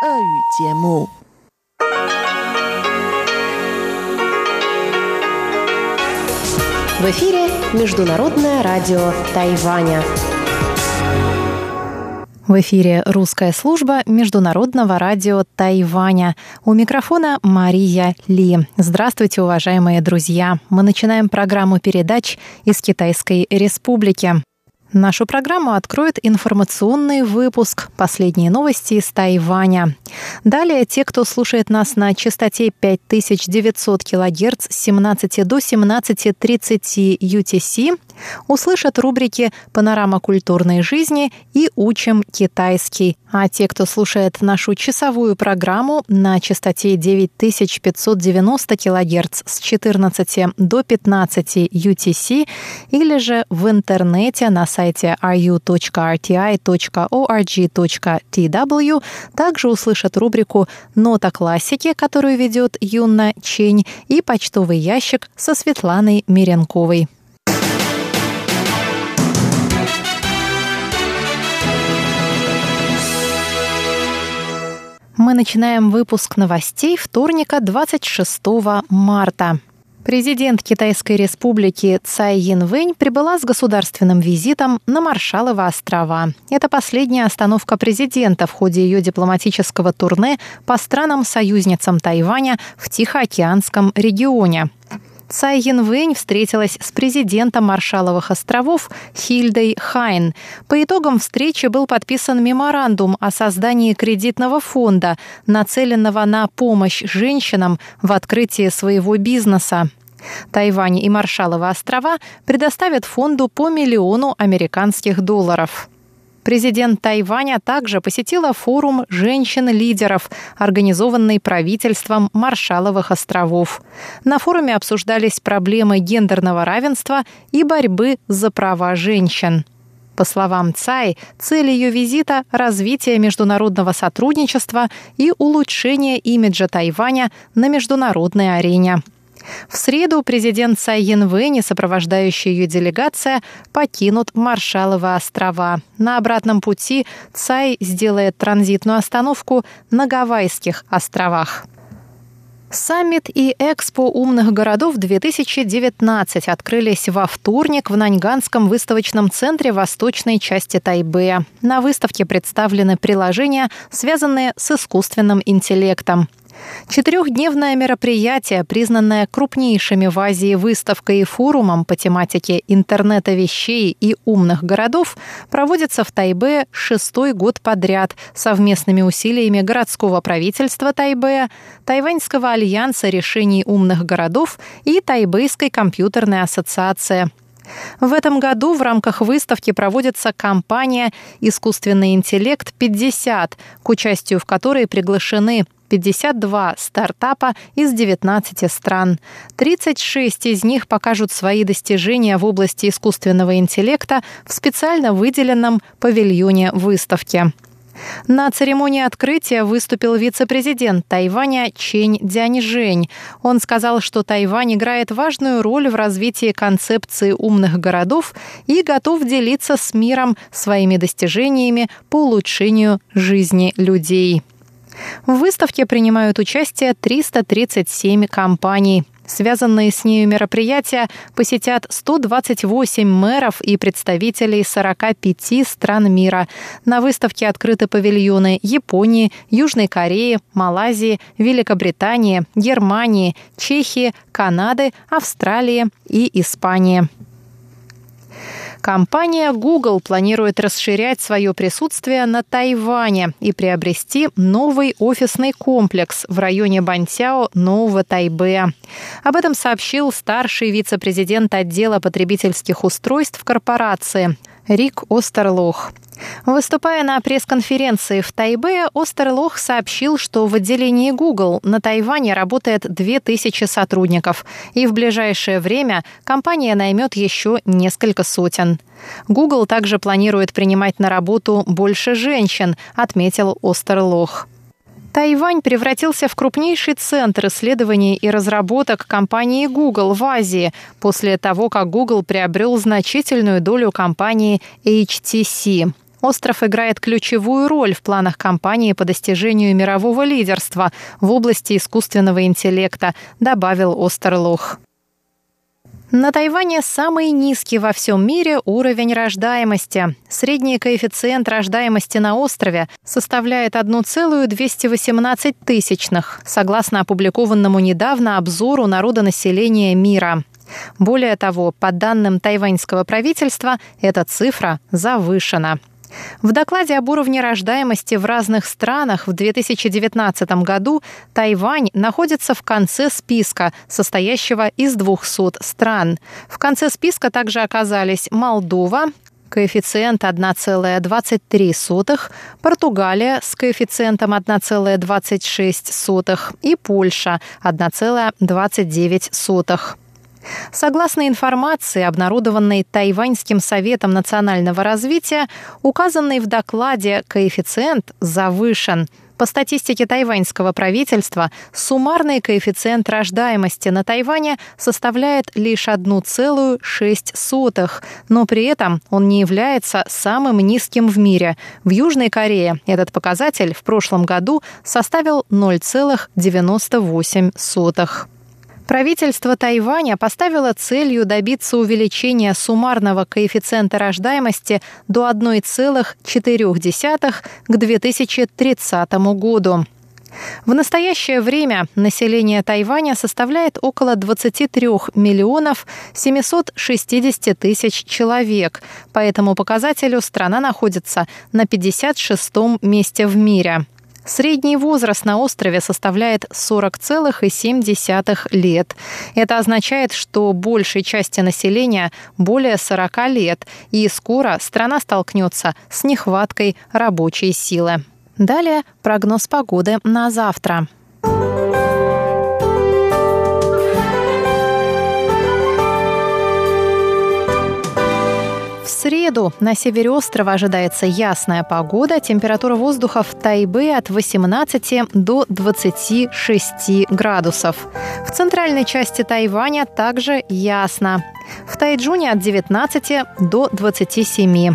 В эфире Международное радио Тайваня. В эфире русская служба Международного радио Тайваня. У микрофона Мария Ли. Здравствуйте, уважаемые друзья. Мы начинаем программу передач из Китайской Республики. Нашу программу откроет информационный выпуск «Последние новости из Тайваня». Далее те, кто слушает нас на частоте 5900 кГц с 17 до 17.30 UTC, услышат рубрики «Панорама культурной жизни» и «Учим китайский». А те, кто слушает нашу часовую программу на частоте 9590 кГц с 14 до 15 UTC или же в интернете на сайте ru.rti.org.tw, также услышат рубрику «Нота классики», которую ведет Юна Чень, и почтовый ящик со Светланой Миренковой. Мы начинаем выпуск новостей вторника 26 марта. Президент Китайской республики Цай Янвэнь прибыла с государственным визитом на Маршалова острова. Это последняя остановка президента в ходе ее дипломатического турне по странам-союзницам Тайваня в Тихоокеанском регионе. Цай Янвэнь встретилась с президентом Маршаловых островов Хильдой Хайн. По итогам встречи был подписан меморандум о создании кредитного фонда, нацеленного на помощь женщинам в открытии своего бизнеса. Тайвань и Маршаловы острова предоставят фонду по миллиону американских долларов. Президент Тайваня также посетила форум женщин-лидеров, организованный правительством Маршаловых островов. На форуме обсуждались проблемы гендерного равенства и борьбы за права женщин. По словам Цай, цель ее визита – развитие международного сотрудничества и улучшение имиджа Тайваня на международной арене. В среду президент Цай Янвэнь и сопровождающая ее делегация покинут Маршаловы острова. На обратном пути Цай сделает транзитную остановку на Гавайских островах. Саммит и Экспо умных городов-2019 открылись во вторник в Наньганском выставочном центре восточной части Тайбэя. На выставке представлены приложения, связанные с искусственным интеллектом. Четырехдневное мероприятие, признанное крупнейшими в Азии выставкой и форумом по тематике интернета вещей и умных городов, проводится в Тайбе шестой год подряд совместными усилиями городского правительства Тайбэя, Тайваньского альянса решений умных городов и Тайбэйской компьютерной ассоциации. В этом году в рамках выставки проводится кампания «Искусственный интеллект 50», к участию в которой приглашены 52 стартапа из 19 стран. 36 из них покажут свои достижения в области искусственного интеллекта в специально выделенном павильоне выставки. На церемонии открытия выступил вице-президент Тайваня Чень Дяньжэнь. Он сказал, что Тайвань играет важную роль в развитии концепции умных городов и готов делиться с миром своими достижениями по улучшению жизни людей. В выставке принимают участие 337 компаний. Связанные с нею мероприятия посетят 128 мэров и представителей 45 стран мира. На выставке открыты павильоны Японии, Южной Кореи, Малайзии, Великобритании, Германии, Чехии, Канады, Австралии и Испании. Компания Google планирует расширять свое присутствие на Тайване и приобрести новый офисный комплекс в районе Бантяо Нового Тайбэя. Об этом сообщил старший вице-президент отдела потребительских устройств корпорации Рик Остерлох. Выступая на пресс-конференции в Тайбе, Остерлох сообщил, что в отделении Google на Тайване работает 2000 сотрудников, и в ближайшее время компания наймет еще несколько сотен. Google также планирует принимать на работу больше женщин, отметил Остерлох. Тайвань превратился в крупнейший центр исследований и разработок компании Google в Азии после того, как Google приобрел значительную долю компании HTC. Остров играет ключевую роль в планах компании по достижению мирового лидерства в области искусственного интеллекта, добавил Остерлух. На Тайване самый низкий во всем мире уровень рождаемости. Средний коэффициент рождаемости на острове составляет 1,218 тысячных, согласно опубликованному недавно обзору народонаселения мира. Более того, по данным тайваньского правительства, эта цифра завышена. В докладе об уровне рождаемости в разных странах в 2019 году Тайвань находится в конце списка, состоящего из 200 стран. В конце списка также оказались Молдова, коэффициент 1,23, Португалия с коэффициентом 1,26 и Польша 1,29. Согласно информации, обнародованной Тайваньским советом национального развития, указанный в докладе коэффициент завышен. По статистике тайваньского правительства, суммарный коэффициент рождаемости на Тайване составляет лишь 1,6, но при этом он не является самым низким в мире. В Южной Корее этот показатель в прошлом году составил 0,98. Правительство Тайваня поставило целью добиться увеличения суммарного коэффициента рождаемости до 1,4 к 2030 году. В настоящее время население Тайваня составляет около 23 миллионов 760 тысяч человек. По этому показателю страна находится на 56-м месте в мире. Средний возраст на острове составляет 40,7 лет. Это означает, что большей части населения более 40 лет, и скоро страна столкнется с нехваткой рабочей силы. Далее прогноз погоды на завтра. Среду на севере острова ожидается ясная погода. Температура воздуха в Тайбе от 18 до 26 градусов. В центральной части Тайваня также ясно. В Тайджуне от 19 до 27.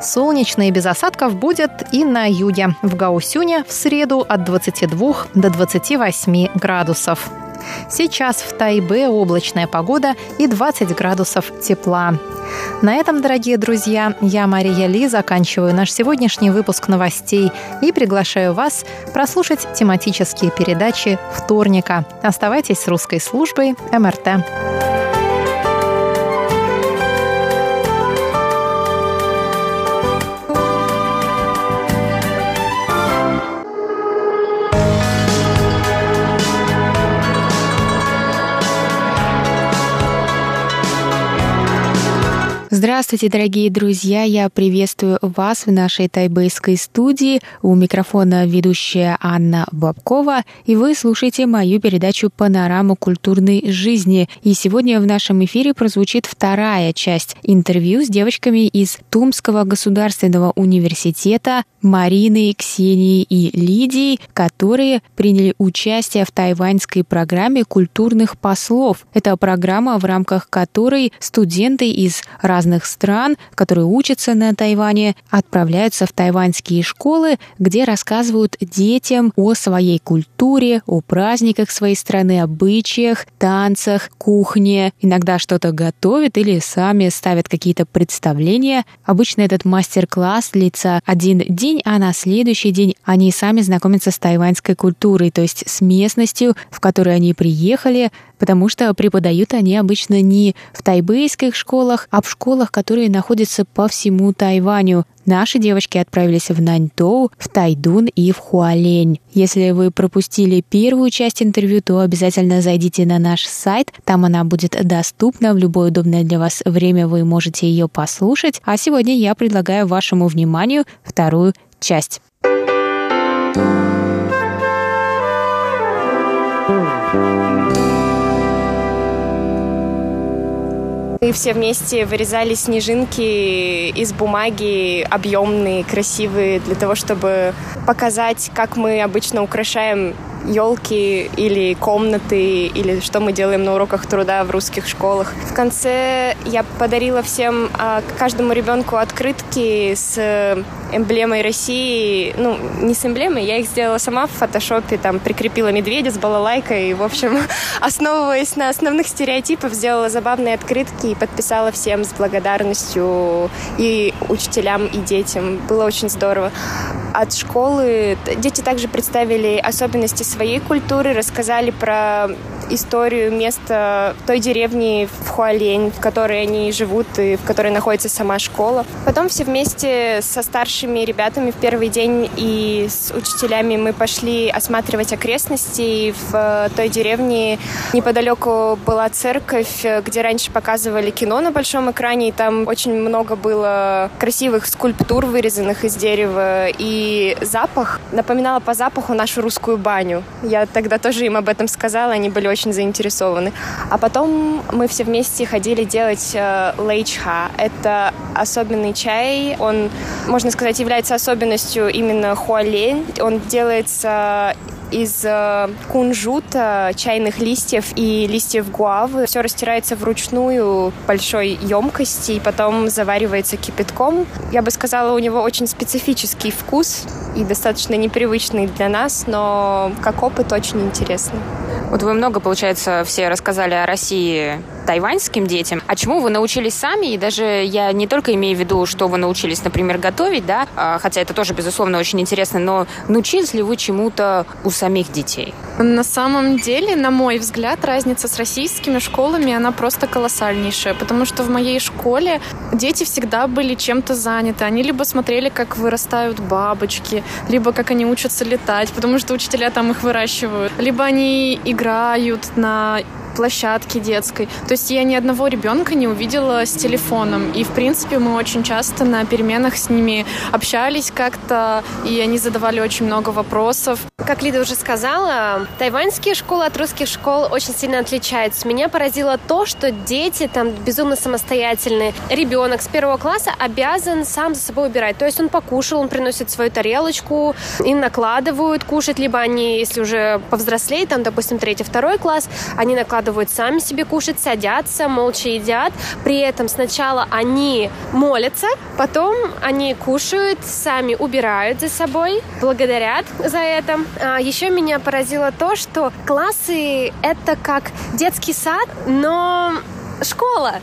Солнечно и без осадков будет и на юге. В Гаусюне в среду от 22 до 28 градусов. Сейчас в Тайбе облачная погода и 20 градусов тепла. На этом, дорогие друзья, я, Мария Ли, заканчиваю наш сегодняшний выпуск новостей и приглашаю вас прослушать тематические передачи вторника. Оставайтесь с русской службой МРТ. Здравствуйте, дорогие друзья! Я приветствую вас в нашей тайбэйской студии. У микрофона ведущая Анна Бабкова, и вы слушаете мою передачу «Панорама культурной жизни». И сегодня в нашем эфире прозвучит вторая часть интервью с девочками из Тумского государственного университета Мариной, Ксенией и Лидией, которые приняли участие в тайваньской программе культурных послов. Это программа, в рамках которой студенты из разных разных стран, которые учатся на Тайване, отправляются в тайваньские школы, где рассказывают детям о своей культуре, о праздниках своей страны, обычаях, танцах, кухне. Иногда что-то готовят или сами ставят какие-то представления. Обычно этот мастер-класс длится один день, а на следующий день они сами знакомятся с тайваньской культурой, то есть с местностью, в которой они приехали, потому что преподают они обычно не в тайбэйских школах, а в школах, которые находятся по всему Тайваню. Наши девочки отправились в Наньтоу, в Тайдун и в Хуалень. Если вы пропустили первую часть интервью, то обязательно зайдите на наш сайт. Там она будет доступна в любое удобное для вас время. Вы можете ее послушать. А сегодня я предлагаю вашему вниманию вторую часть. Мы все вместе вырезали снежинки из бумаги, объемные, красивые, для того, чтобы показать, как мы обычно украшаем елки или комнаты, или что мы делаем на уроках труда в русских школах. В конце я подарила всем, а, каждому ребенку открытки с эмблемой России. Ну, не с эмблемой, я их сделала сама в фотошопе, там прикрепила медведя с балалайкой, и, в общем, основываясь на основных стереотипах, сделала забавные открытки и подписала всем с благодарностью и учителям, и детям. Было очень здорово. От школы дети также представили особенности своей культуры, рассказали про историю места той деревни в Хуалень, в которой они живут и в которой находится сама школа. Потом все вместе со старшими ребятами в первый день и с учителями мы пошли осматривать окрестности. В той деревне неподалеку была церковь, где раньше показывали кино на большом экране, и там очень много было красивых скульптур, вырезанных из дерева, и запах напоминала по запаху нашу русскую баню. Я тогда тоже им об этом сказала, они были очень заинтересованы. А потом мы все вместе ходили делать э, лейчха. Это особенный чай. Он, можно сказать, является особенностью именно хуалень. Он делается из э, кунжута, чайных листьев и листьев гуавы. Все растирается вручную большой емкости и потом заваривается кипятком. Я бы сказала, у него очень специфический вкус и достаточно непривычный для нас, но как опыт очень интересный. Вот вы много, получается, все рассказали о России тайваньским детям. А чему вы научились сами? И даже я не только имею в виду, что вы научились, например, готовить, да, а, хотя это тоже, безусловно, очень интересно, но научились ли вы чему-то у самих детей? На самом деле, на мой взгляд, разница с российскими школами, она просто колоссальнейшая, потому что в моей школе дети всегда были чем-то заняты. Они либо смотрели, как вырастают бабочки, либо как они учатся летать, потому что учителя там их выращивают, либо они играют на площадке детской. То есть я ни одного ребенка не увидела с телефоном. И, в принципе, мы очень часто на переменах с ними общались как-то, и они задавали очень много вопросов. Как Лида уже сказала, тайваньские школы от русских школ очень сильно отличаются. Меня поразило то, что дети там безумно самостоятельные. Ребенок с первого класса обязан сам за собой убирать. То есть он покушал, он приносит свою тарелочку, и накладывают кушать, либо они, если уже повзрослеют, там, допустим, третий, второй класс, они накладывают укладывают сами себе кушать, садятся, молча едят. При этом сначала они молятся, потом они кушают, сами убирают за собой, благодарят за это. А еще меня поразило то, что классы — это как детский сад, но школа.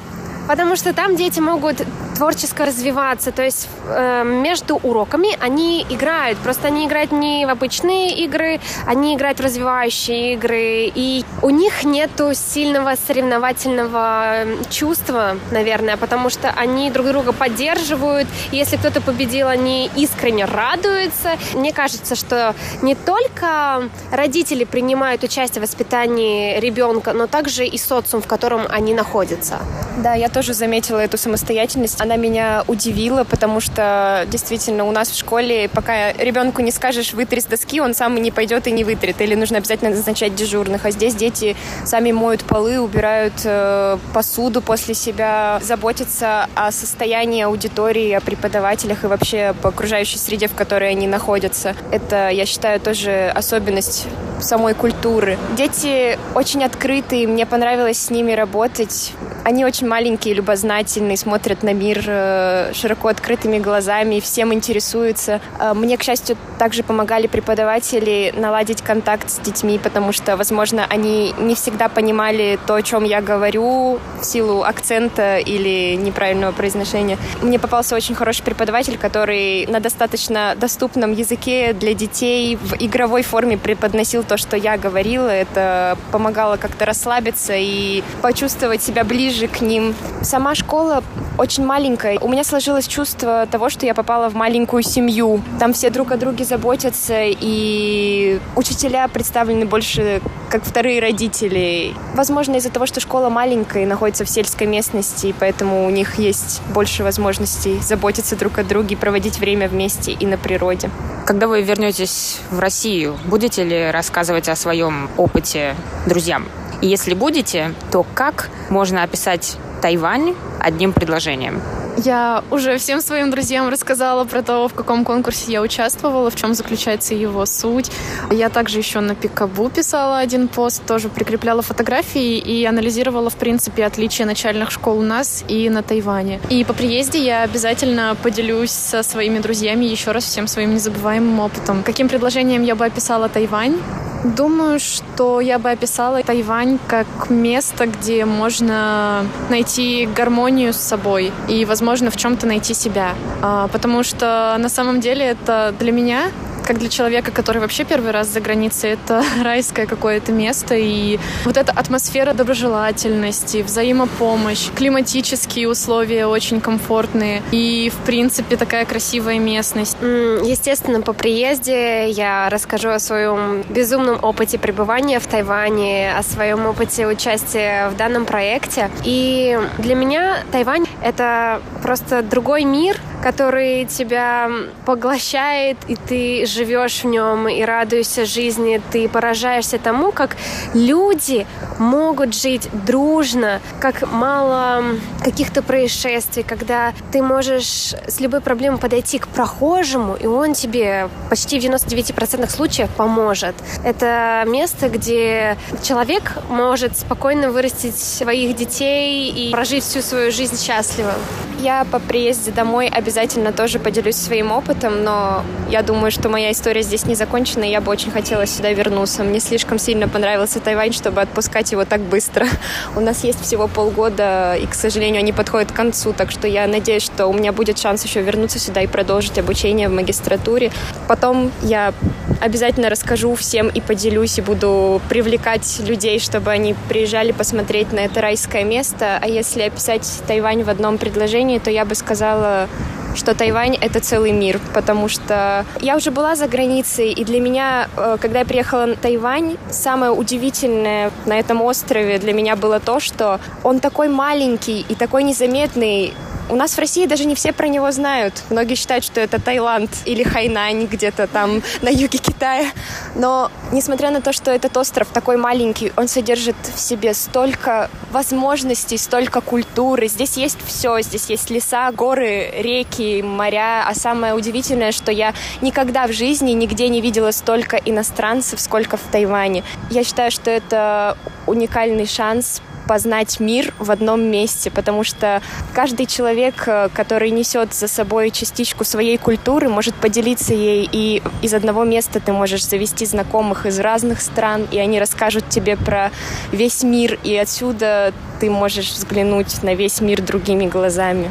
Потому что там дети могут творческо развиваться. То есть э, между уроками они играют. Просто они играют не в обычные игры, они играют в развивающие игры. И у них нету сильного соревновательного чувства, наверное, потому что они друг друга поддерживают. Если кто-то победил, они искренне радуются. Мне кажется, что не только родители принимают участие в воспитании ребенка, но также и социум, в котором они находятся. Да, я тоже заметила эту самостоятельность она меня удивила, потому что действительно у нас в школе, пока ребенку не скажешь вытри с доски, он сам не пойдет и не вытрет. Или нужно обязательно назначать дежурных. А здесь дети сами моют полы, убирают э, посуду после себя, заботятся о состоянии аудитории, о преподавателях и вообще об окружающей среде, в которой они находятся. Это, я считаю, тоже особенность самой культуры. Дети очень открытые, мне понравилось с ними работать. Они очень маленькие, любознательные, смотрят на мир э, широко открытыми глазами, всем интересуются. Э, мне, к счастью, также помогали преподаватели наладить контакт с детьми, потому что, возможно, они не всегда понимали то, о чем я говорю, в силу акцента или неправильного произношения. Мне попался очень хороший преподаватель, который на достаточно доступном языке для детей в игровой форме преподносил то, что я говорила. Это помогало как-то расслабиться и почувствовать себя ближе к ним. Сама школа очень маленькая. У меня сложилось чувство того, что я попала в маленькую семью. Там все друг о друге заботятся, и учителя представлены больше как вторые родители. Возможно, из-за того, что школа маленькая и находится в сельской местности, поэтому у них есть больше возможностей заботиться друг о друге, проводить время вместе и на природе. Когда вы вернетесь в Россию, будете ли рассказывать о своем опыте друзьям? И если будете, то как можно описать Тайвань одним предложением? Я уже всем своим друзьям рассказала про то, в каком конкурсе я участвовала, в чем заключается его суть. Я также еще на Пикабу писала один пост, тоже прикрепляла фотографии и анализировала, в принципе, отличия начальных школ у нас и на Тайване. И по приезде я обязательно поделюсь со своими друзьями еще раз всем своим незабываемым опытом. Каким предложением я бы описала Тайвань? Думаю, что я бы описала Тайвань как место, где можно найти гармонию с собой и, возможно, в чем-то найти себя. А, потому что на самом деле это для меня как для человека, который вообще первый раз за границей, это райское какое-то место. И вот эта атмосфера доброжелательности, взаимопомощь, климатические условия очень комфортные. И, в принципе, такая красивая местность. Естественно, по приезде я расскажу о своем безумном опыте пребывания в Тайване, о своем опыте участия в данном проекте. И для меня Тайвань — это просто другой мир, который тебя поглощает, и ты живешь в нем и радуешься жизни, ты поражаешься тому, как люди могут жить дружно, как мало каких-то происшествий, когда ты можешь с любой проблемой подойти к прохожему, и он тебе почти в 99% случаев поможет. Это место, где человек может спокойно вырастить своих детей и прожить всю свою жизнь счастливо. Я по приезде домой обязательно тоже поделюсь своим опытом, но я думаю, что моя история здесь не закончена, и я бы очень хотела сюда вернуться. Мне слишком сильно понравился Тайвань, чтобы отпускать его так быстро. У нас есть всего полгода, и, к сожалению, они подходят к концу, так что я надеюсь, что у меня будет шанс еще вернуться сюда и продолжить обучение в магистратуре. Потом я обязательно расскажу всем и поделюсь, и буду привлекать людей, чтобы они приезжали посмотреть на это райское место. А если описать Тайвань в одном предложении, то я бы сказала, что Тайвань — это целый мир, потому что я уже была за границей, и для меня, э, когда я приехала на Тайвань, самое удивительное на этом острове для меня было то, что он такой маленький и такой незаметный, у нас в России даже не все про него знают. Многие считают, что это Таиланд или Хайнань где-то там на юге Китая. Но несмотря на то, что этот остров такой маленький, он содержит в себе столько возможностей, столько культуры. Здесь есть все. Здесь есть леса, горы, реки, моря. А самое удивительное, что я никогда в жизни нигде не видела столько иностранцев, сколько в Тайване. Я считаю, что это уникальный шанс познать мир в одном месте, потому что каждый человек, э, который несет за собой частичку своей культуры, может поделиться ей, и из одного места ты можешь завести знакомых из разных стран, и они расскажут тебе про весь мир, и отсюда ты можешь взглянуть на весь мир другими глазами.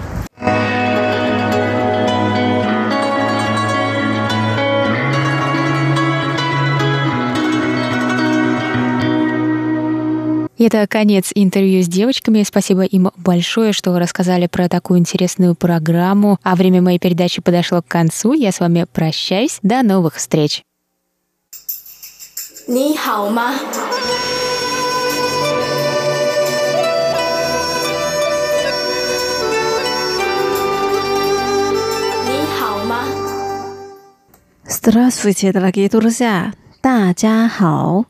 И это конец интервью с девочками. Спасибо им большое, что рассказали про такую интересную программу. А время моей передачи подошло к концу. Я с вами прощаюсь. До новых встреч. 你好吗？你好吗？Здравствуйте, дорогие друзья! 大家好。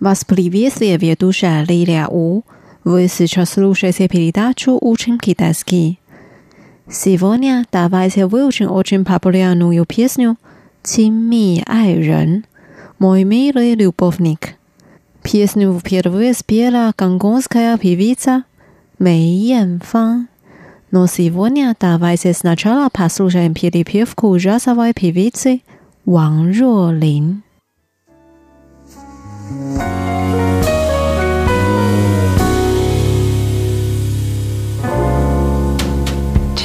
Вас приветствует ведущая Лилия У. Вы сейчас слушаете передачу «Учим китайский». Сегодня давайте выучим очень популярную песню «Цинми ай рен» «Мой милый любовник». Песню впервые спела гонконгская певица Мэй Янфан. Но сегодня давайте сначала послушаем перепевку джазовой певицы Ван Ролин.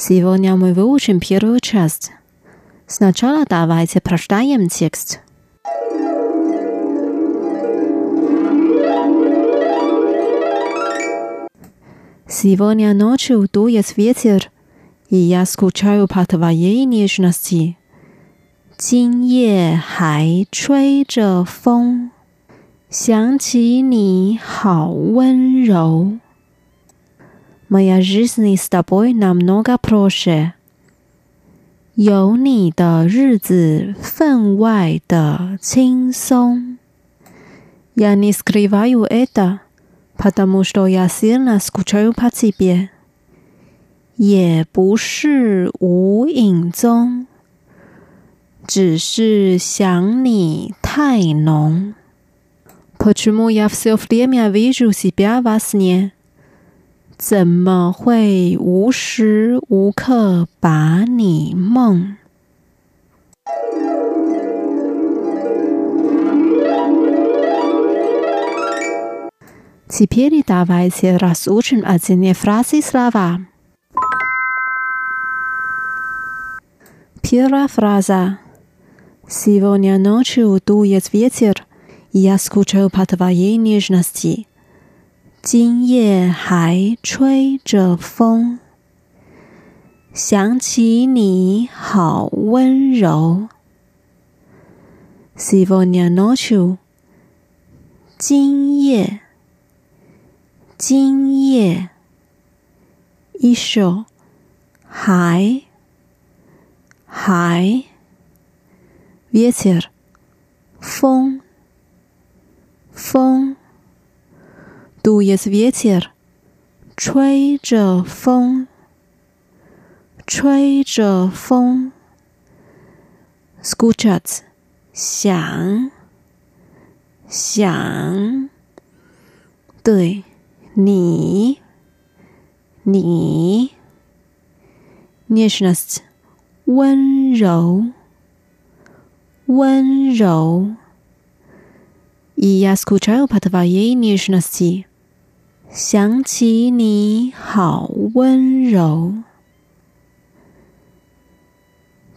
Сегодня мы выучим первую часть. Сначала давайте прочитаем текст. Сегодня ночью дует ветер, и я скучаю по твоей нежности. 今夜还吹着风，想起你好温柔。 Моя жизнь с тобой намного проще。有你的日子分外的轻松。Я не скрываю это, потому что я сильно скучаю по тебе。也不是无影踪，只是想你太浓。Почему я все время вижу себя во сне？ 怎么会无时无刻把你梦？Теперь давайте разучим отдельные фразы и слова. Первая фраза. Сегодня ночью дует ветер, и я скучаю по твоей нежности. 今夜还吹着风，想起你好温柔。s i v o n i a noche，今夜，今夜，一首还还 v i e t e r，风。风 do you see it here 吹着风吹着风 school charts 想想对你你 nationalists 温柔温柔 ies kuchar patava yi nationalisti 想起你好温柔，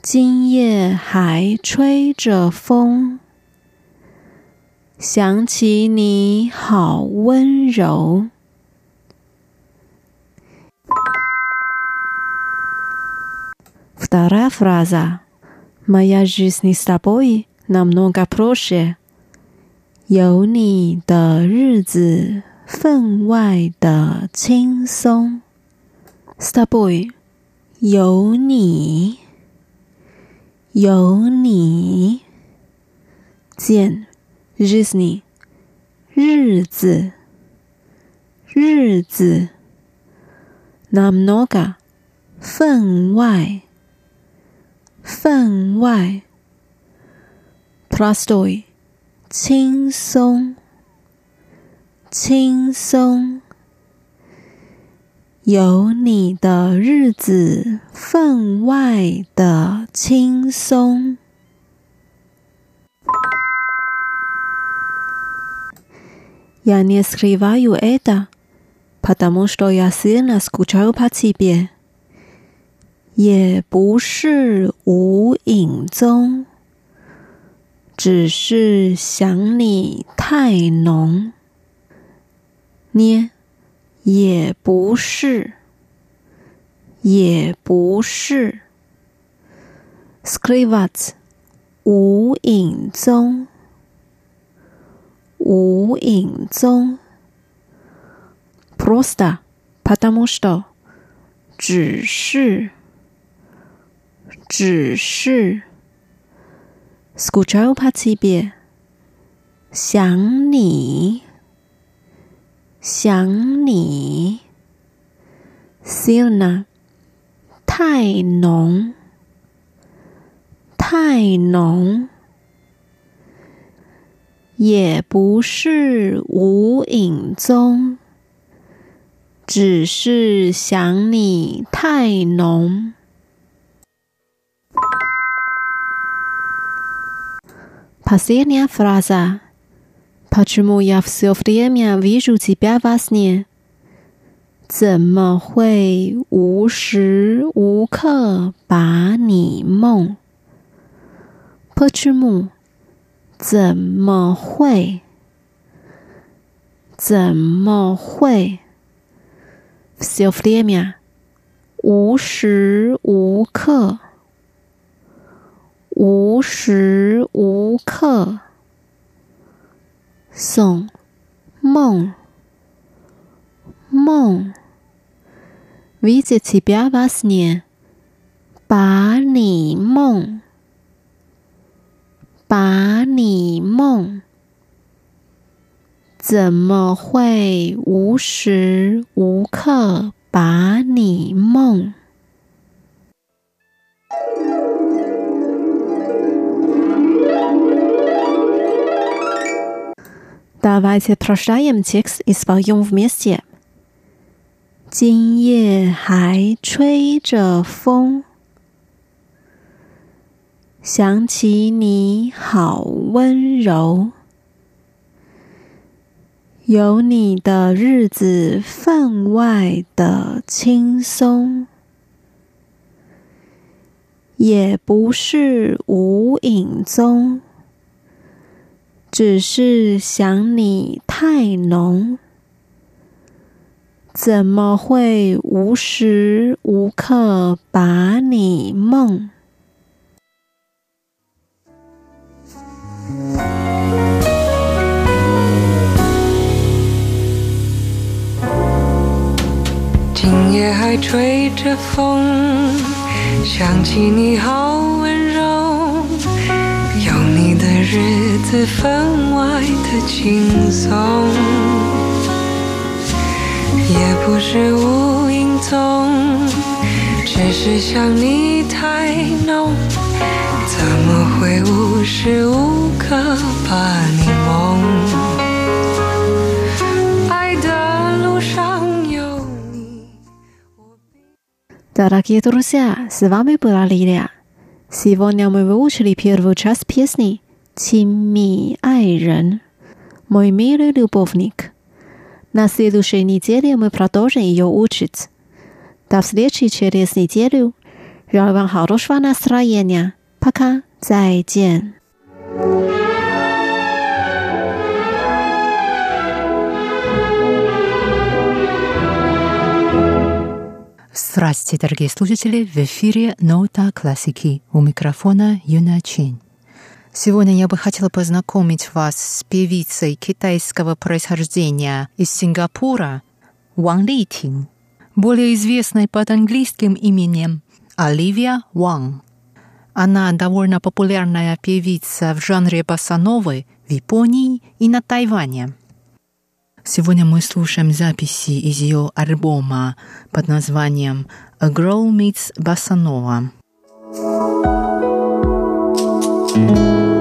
今夜还吹着风。想起你好温柔。Вторая фраза. Моя жизнь с тобой намного проще. 有你的日子。 分外的轻松，Starboy，有你，有你，见日子，日子，日子，Namnoga，分外，分外，Plastoy，轻松。轻松，有你的日子分外的轻松。Я не скрываю это, потому что я сильно скучаю по тебе。也不是无影踪，只是想你太浓。 捏，也不是，也不是。Skrivat，无影踪，无影踪。Prosta，потому что，只是， 只是 скучаю по тебе，想你， 想你，Siona，太浓，太浓，也不是无影踪，只是想你太浓。Pasirnya frasa Почему я все время вижу тебя во сне? 怎么会无时无刻把你梦？Почему？怎么会？怎么会？все время，无时无刻，无时无刻， 送梦梦，видеть тебя во сне，把你梦，把你梦。怎么会无时无刻把你梦 ？Давайте прочитаем текст и споем вместе. 今夜还吹着风，想起你好温柔。有你的日子分外的轻松，也不是无影踪， 只是想你太浓，怎么会无时无刻把你梦？今夜还吹着风，想起你好，日子分外的轻松，也不是无影踪，只是想你太浓，怎么会无时无刻把你梦？Дорогие друзья, с вами была Лилия. Сегодня мы выучили первую часть песни «Тимми Айрен» «Мой милый любовник». На следующей неделе мы продолжим ее учить. До встречи через неделю. Желаю вам хорошего настроения. Пока. 再见。Здравствуйте, дорогие слушатели! В эфире «Нота классики» у микрофона Юна Чин. Сегодня я бы хотела познакомить вас с певицей китайского происхождения из Сингапура Ван Литин, более известной под английским именем Оливия Ван. Она довольно популярная певица в жанре басановы в Японии и на Тайване – Сегодня мы слушаем записи из ее альбома под названием «A Girl Meets Bossa Nova». thank you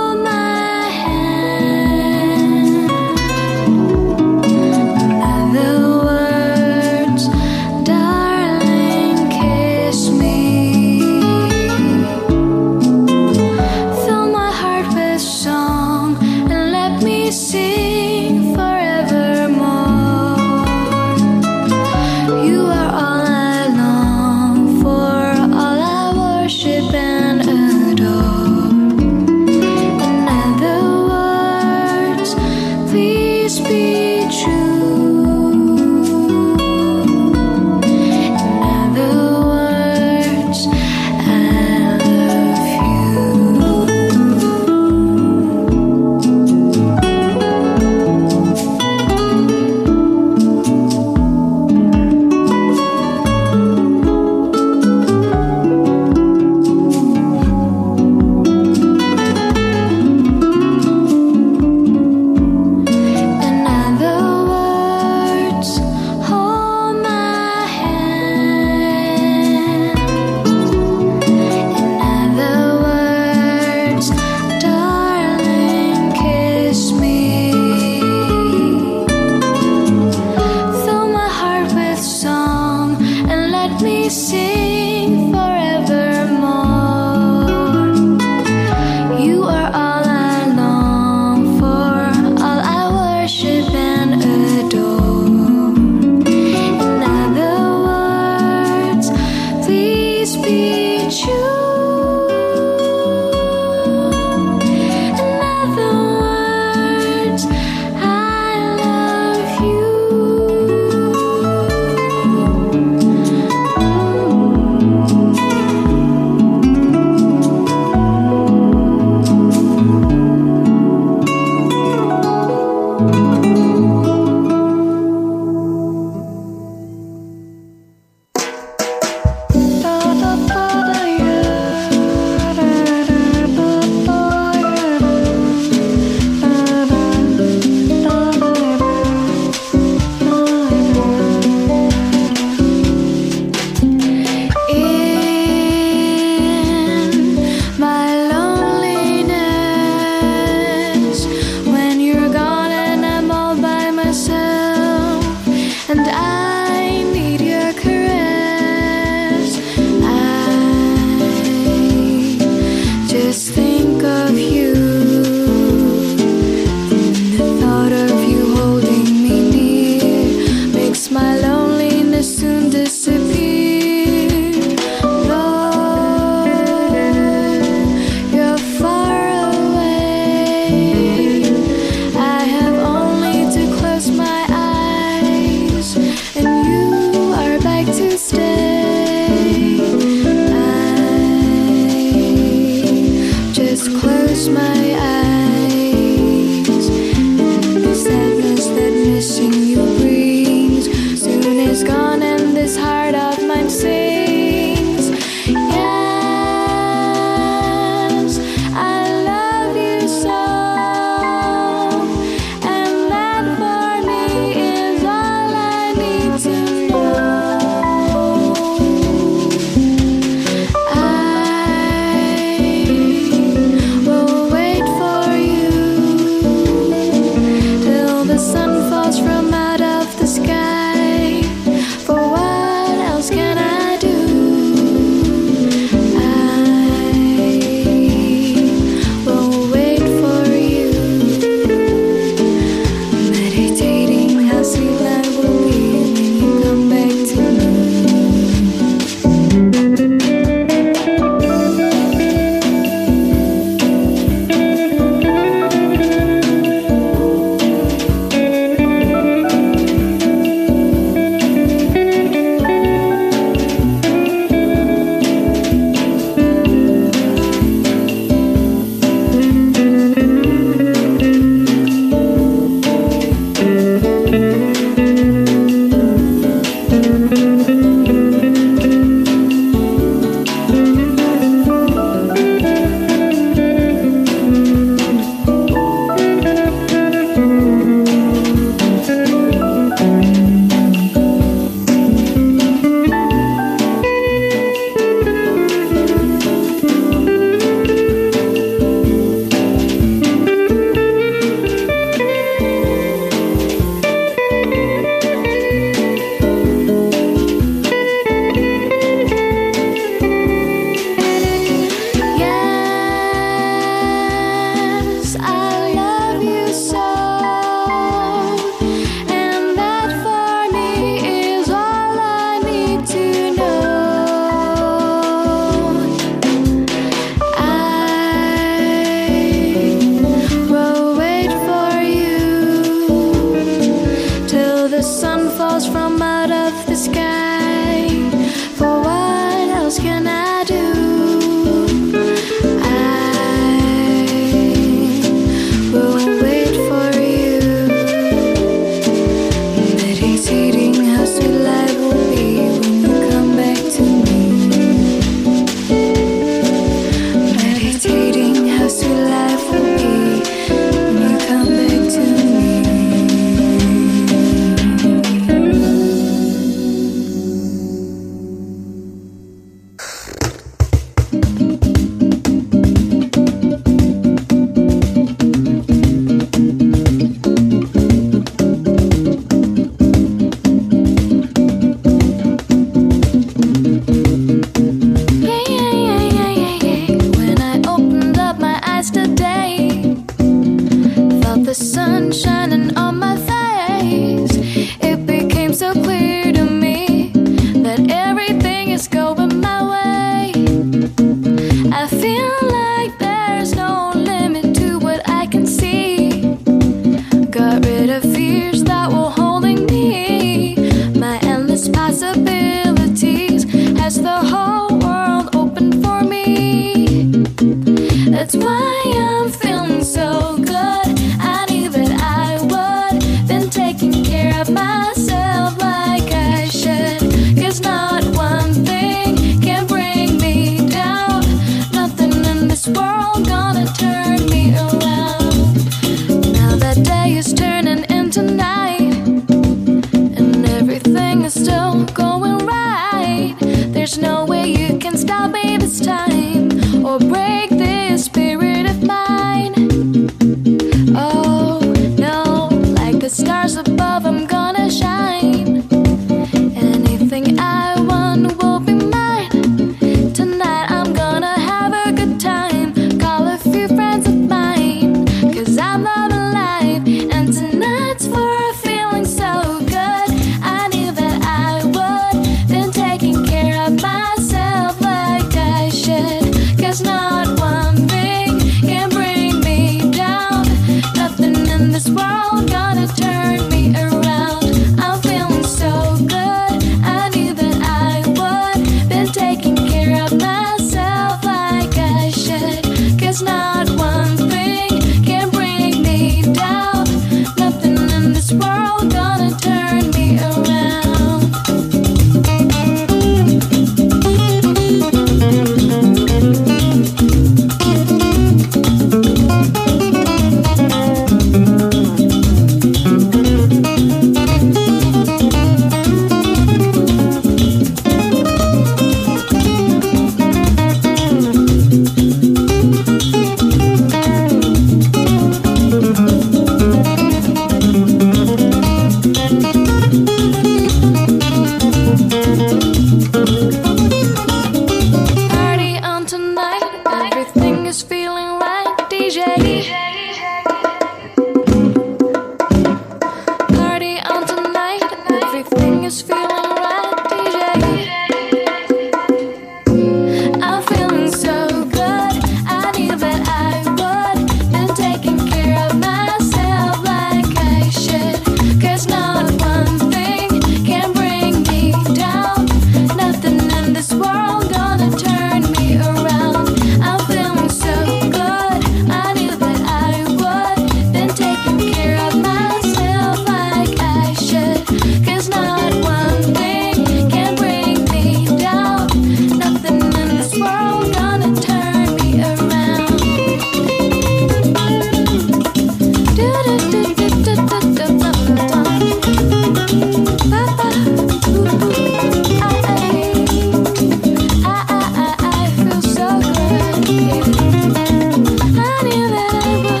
I knew that I was.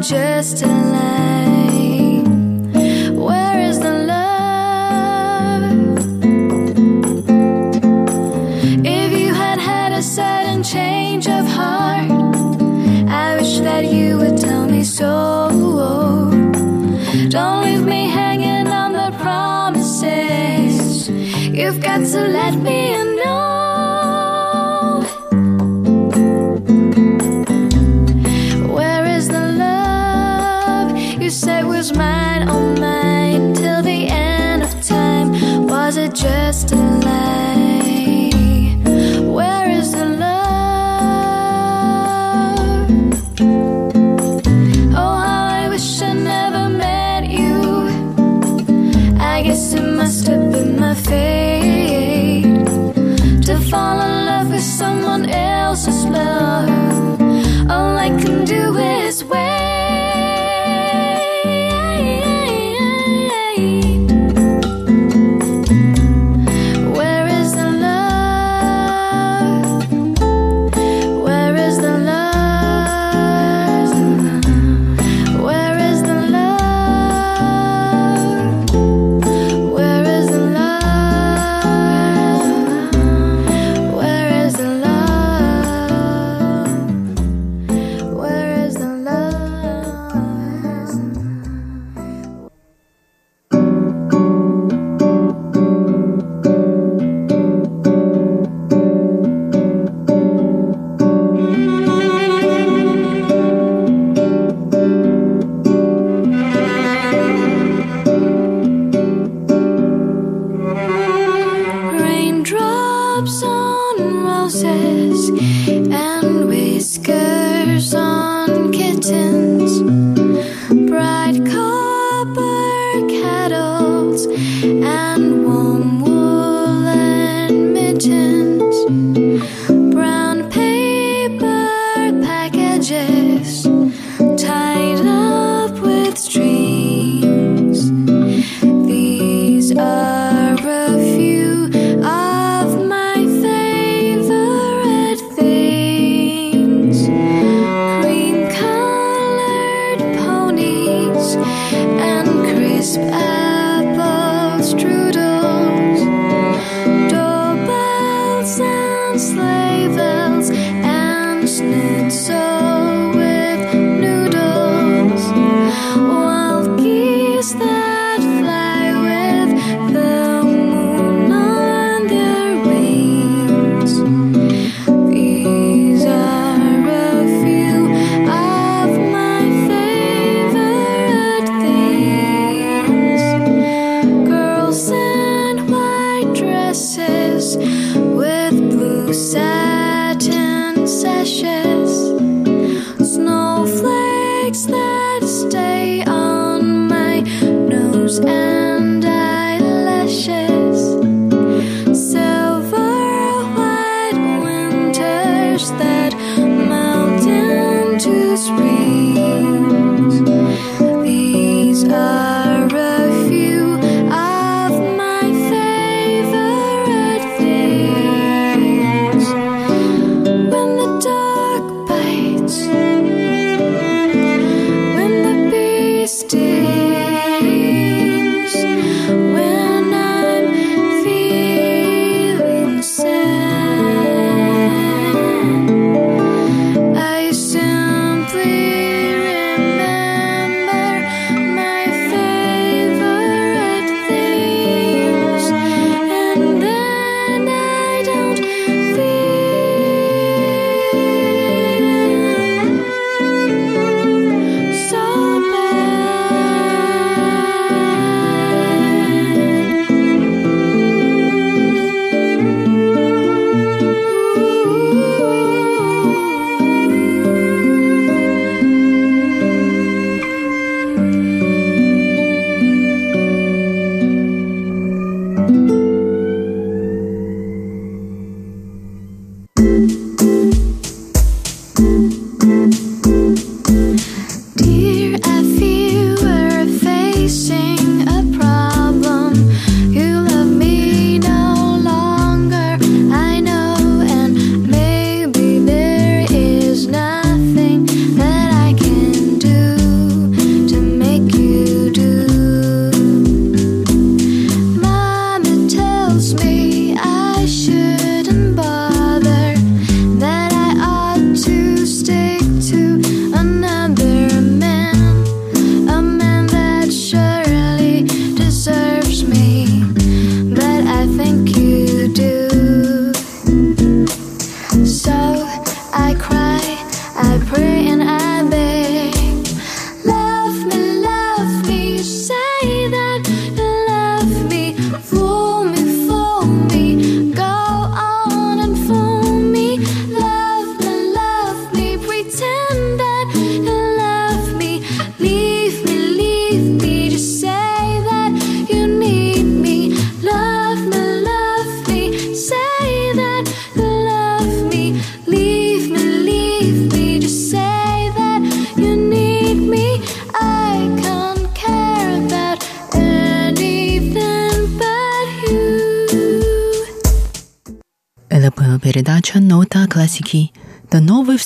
just a lie. Where is the love? If you had had a sudden change of heart, I wish that you would tell me so. Don't leave me hanging on the promises. You've got to let me in.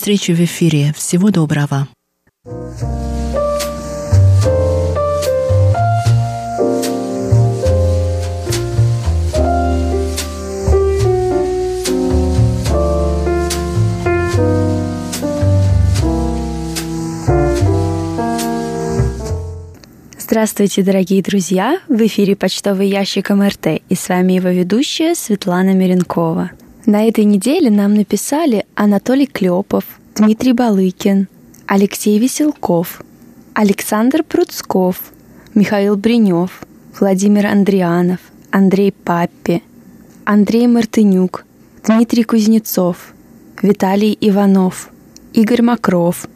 Встречи в эфире. Всего доброго. Здравствуйте, дорогие друзья! В эфире почтовый ящик МРТ и с вами его ведущая Светлана Миренкова. На этой неделе нам написали Анатолий Клепов, Дмитрий Балыкин, Алексей Веселков, Александр Пруцков, Михаил Бринев, Владимир Андрианов, Андрей Паппи, Андрей Мартынюк, Дмитрий Кузнецов, Виталий Иванов, Игорь Макров,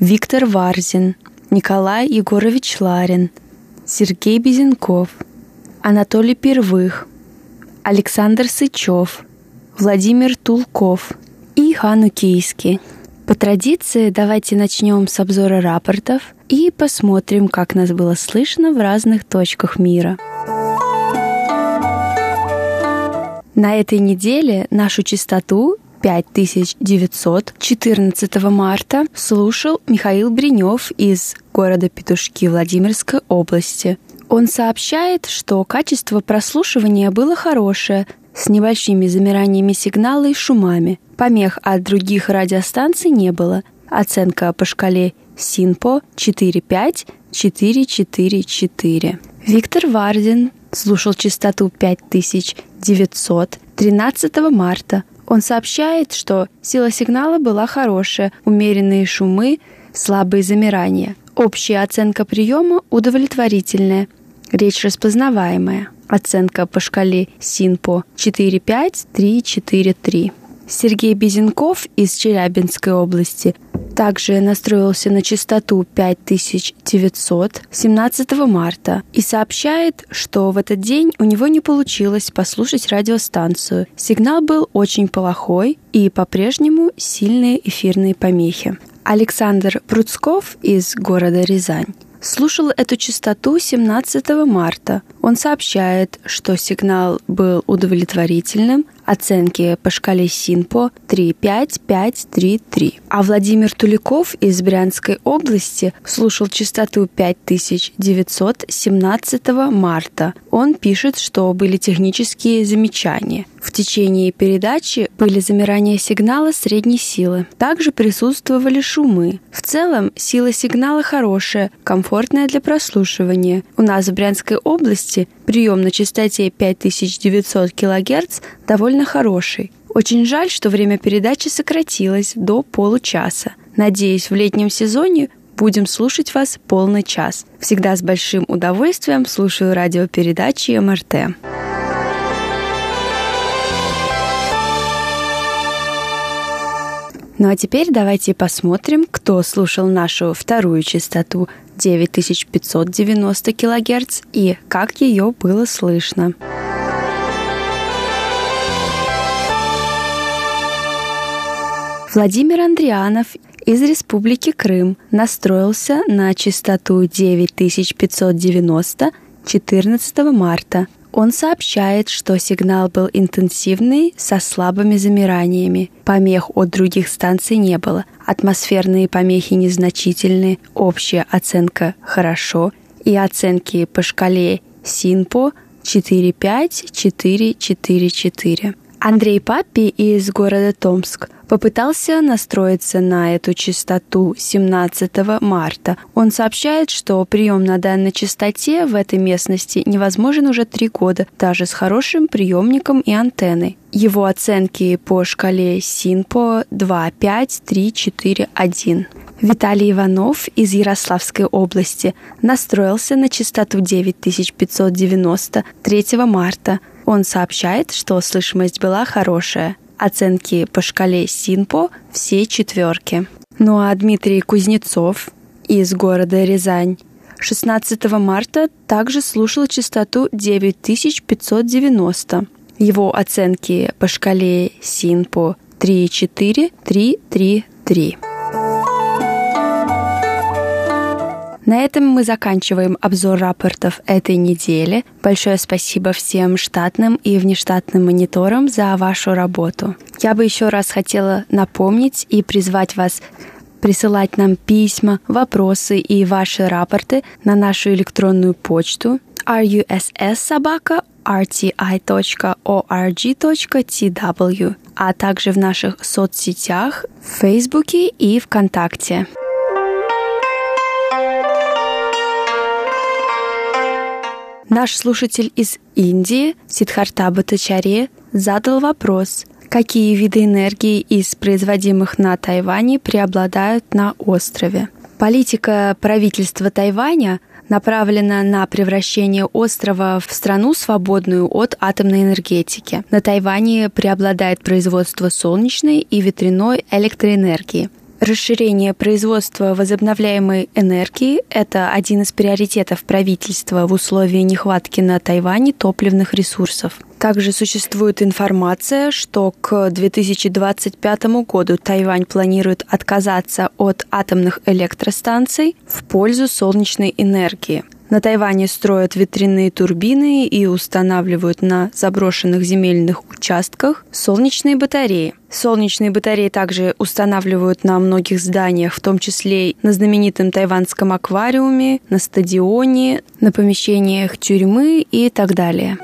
Виктор Варзин – Николай Егорович Ларин, Сергей Безенков, Анатолий Первых, Александр Сычев, Владимир Тулков и Хану Кейски. По традиции давайте начнем с обзора рапортов и посмотрим, как нас было слышно в разных точках мира. На этой неделе нашу частоту 5914 марта слушал Михаил Бринев из города Петушки Владимирской области. Он сообщает, что качество прослушивания было хорошее, с небольшими замираниями сигнала и шумами. Помех от других радиостанций не было. Оценка по шкале СИНПО 45444. Виктор Вардин слушал частоту 5900 13 марта. Он сообщает, что сила сигнала была хорошая, умеренные шумы, слабые замирания. Общая оценка приема удовлетворительная, речь распознаваемая. Оценка по шкале СИНПО 4-5-3-4-3. Сергей Безенков из Челябинской области также настроился на частоту 5900 17 марта и сообщает, что в этот день у него не получилось послушать радиостанцию. Сигнал был очень плохой и по-прежнему сильные эфирные помехи. Александр Пруцков из города Рязань слушал эту частоту 17 марта. Он сообщает, что сигнал был удовлетворительным, оценки по шкале СИНПО 35533. А Владимир Туликов из Брянской области слушал частоту 5917 марта. Он пишет, что были технические замечания. В течение передачи были замирания сигнала средней силы. Также присутствовали шумы. В целом, сила сигнала хорошая, комфортная для прослушивания. У нас в Брянской области прием на частоте 5900 кГц довольно хороший. Очень жаль, что время передачи сократилось до получаса. Надеюсь, в летнем сезоне будем слушать вас полный час. Всегда с большим удовольствием слушаю радиопередачи МРТ. Ну а теперь давайте посмотрим, кто слушал нашу вторую частоту 9590 кГц и как ее было слышно. Владимир Андрианов из Республики Крым настроился на частоту 9590 14 марта он сообщает, что сигнал был интенсивный, со слабыми замираниями. Помех от других станций не было. Атмосферные помехи незначительные, общая оценка «хорошо» и оценки по шкале СИНПО 45444. Андрей Паппи из города Томск попытался настроиться на эту частоту 17 марта. Он сообщает, что прием на данной частоте в этой местности невозможен уже три года, даже с хорошим приемником и антенной. Его оценки по шкале СИНПО 2, 5, 3, 4, 1. Виталий Иванов из Ярославской области настроился на частоту 9590 3 марта – он сообщает, что слышимость была хорошая. Оценки по шкале СИНПО все четверки. Ну а Дмитрий Кузнецов из города Рязань 16 марта также слушал частоту 9590. Его оценки по шкале СИНПО 3,4, 3,3, На этом мы заканчиваем обзор рапортов этой недели. Большое спасибо всем штатным и внештатным мониторам за вашу работу. Я бы еще раз хотела напомнить и призвать вас присылать нам письма, вопросы и ваши рапорты на нашу электронную почту russsobaka rti.org.tw, а также в наших соцсетях в Фейсбуке и ВКонтакте. Наш слушатель из Индии, Сидхарта Батачаре, задал вопрос, какие виды энергии из производимых на Тайване преобладают на острове. Политика правительства Тайваня направлена на превращение острова в страну, свободную от атомной энергетики. На Тайване преобладает производство солнечной и ветряной электроэнергии. Расширение производства возобновляемой энергии – это один из приоритетов правительства в условии нехватки на Тайване топливных ресурсов. Также существует информация, что к 2025 году Тайвань планирует отказаться от атомных электростанций в пользу солнечной энергии – на Тайване строят ветряные турбины и устанавливают на заброшенных земельных участках солнечные батареи. Солнечные батареи также устанавливают на многих зданиях, в том числе на знаменитом тайванском аквариуме, на стадионе, на помещениях тюрьмы и так далее.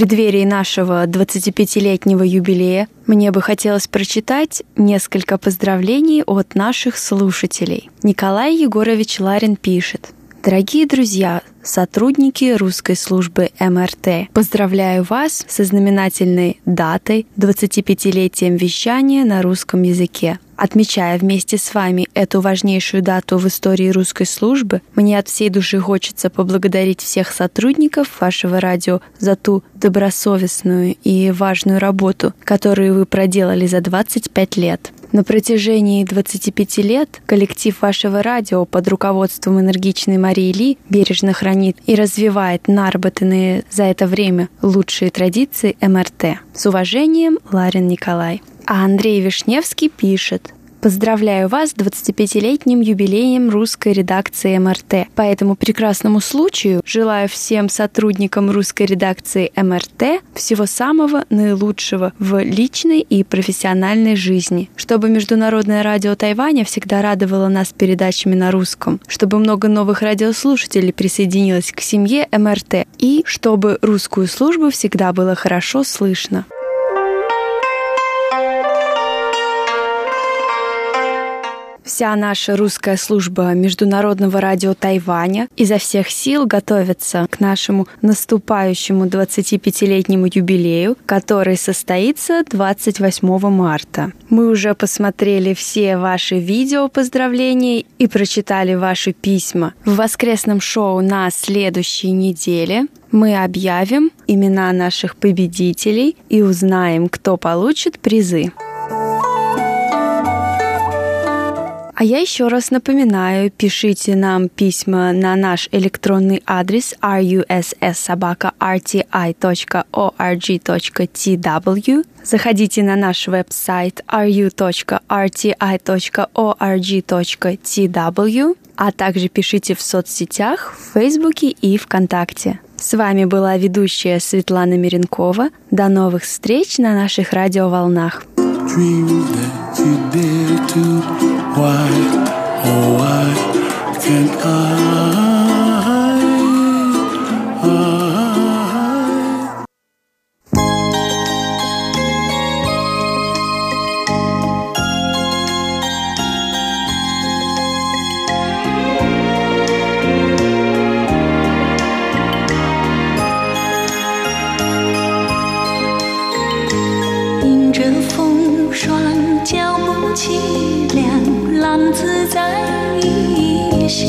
Преддверии нашего 25-летнего юбилея мне бы хотелось прочитать несколько поздравлений от наших слушателей. Николай Егорович Ларин пишет. Дорогие друзья, сотрудники русской службы МРТ, поздравляю вас со знаменательной датой 25-летием вещания на русском языке. Отмечая вместе с вами эту важнейшую дату в истории русской службы, мне от всей души хочется поблагодарить всех сотрудников вашего радио за ту добросовестную и важную работу, которую вы проделали за 25 лет. На протяжении 25 лет коллектив вашего радио под руководством энергичной Марии Ли бережно хранит и развивает наработанные за это время лучшие традиции МРТ. С уважением, Ларин Николай. А Андрей Вишневский пишет. Поздравляю вас с 25-летним юбилеем русской редакции МРТ. По этому прекрасному случаю желаю всем сотрудникам русской редакции МРТ всего самого наилучшего в личной и профессиональной жизни, чтобы Международное радио Тайваня всегда радовало нас передачами на русском, чтобы много новых радиослушателей присоединилось к семье МРТ и чтобы русскую службу всегда было хорошо слышно. Вся наша русская служба Международного радио Тайваня изо всех сил готовится к нашему наступающему 25-летнему юбилею, который состоится 28 марта. Мы уже посмотрели все ваши видео поздравлений и прочитали ваши письма. В воскресном шоу на следующей неделе мы объявим имена наших победителей и узнаем, кто получит призы. А я еще раз напоминаю, пишите нам письма на наш электронный адрес russsobaka.rti.org.tw. Заходите на наш веб-сайт ru.rti.org.tw, а также пишите в соцсетях, в Фейсбуке и ВКонтакте. С вами была ведущая Светлана Миренкова. До новых встреч на наших радиоволнах. Dreams that you dare to Why, oh why can't I? I 凄凉，浪子在异乡。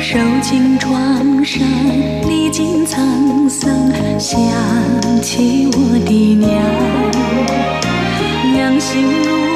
受尽创伤，历尽沧桑，想起我的娘，娘心如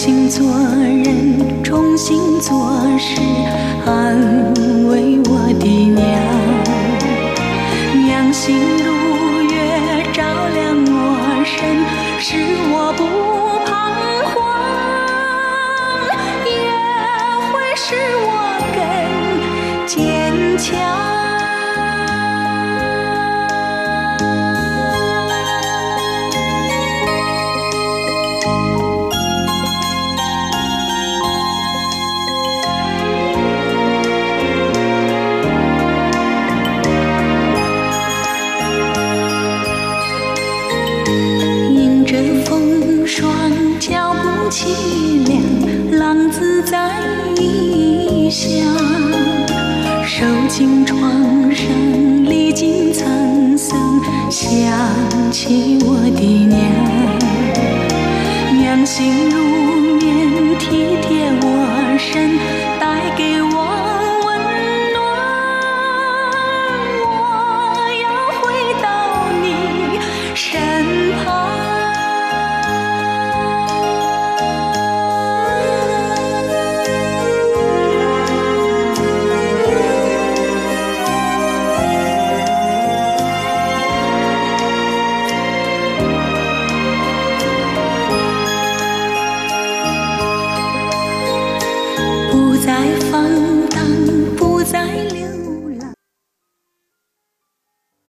重新做人，重新做事，安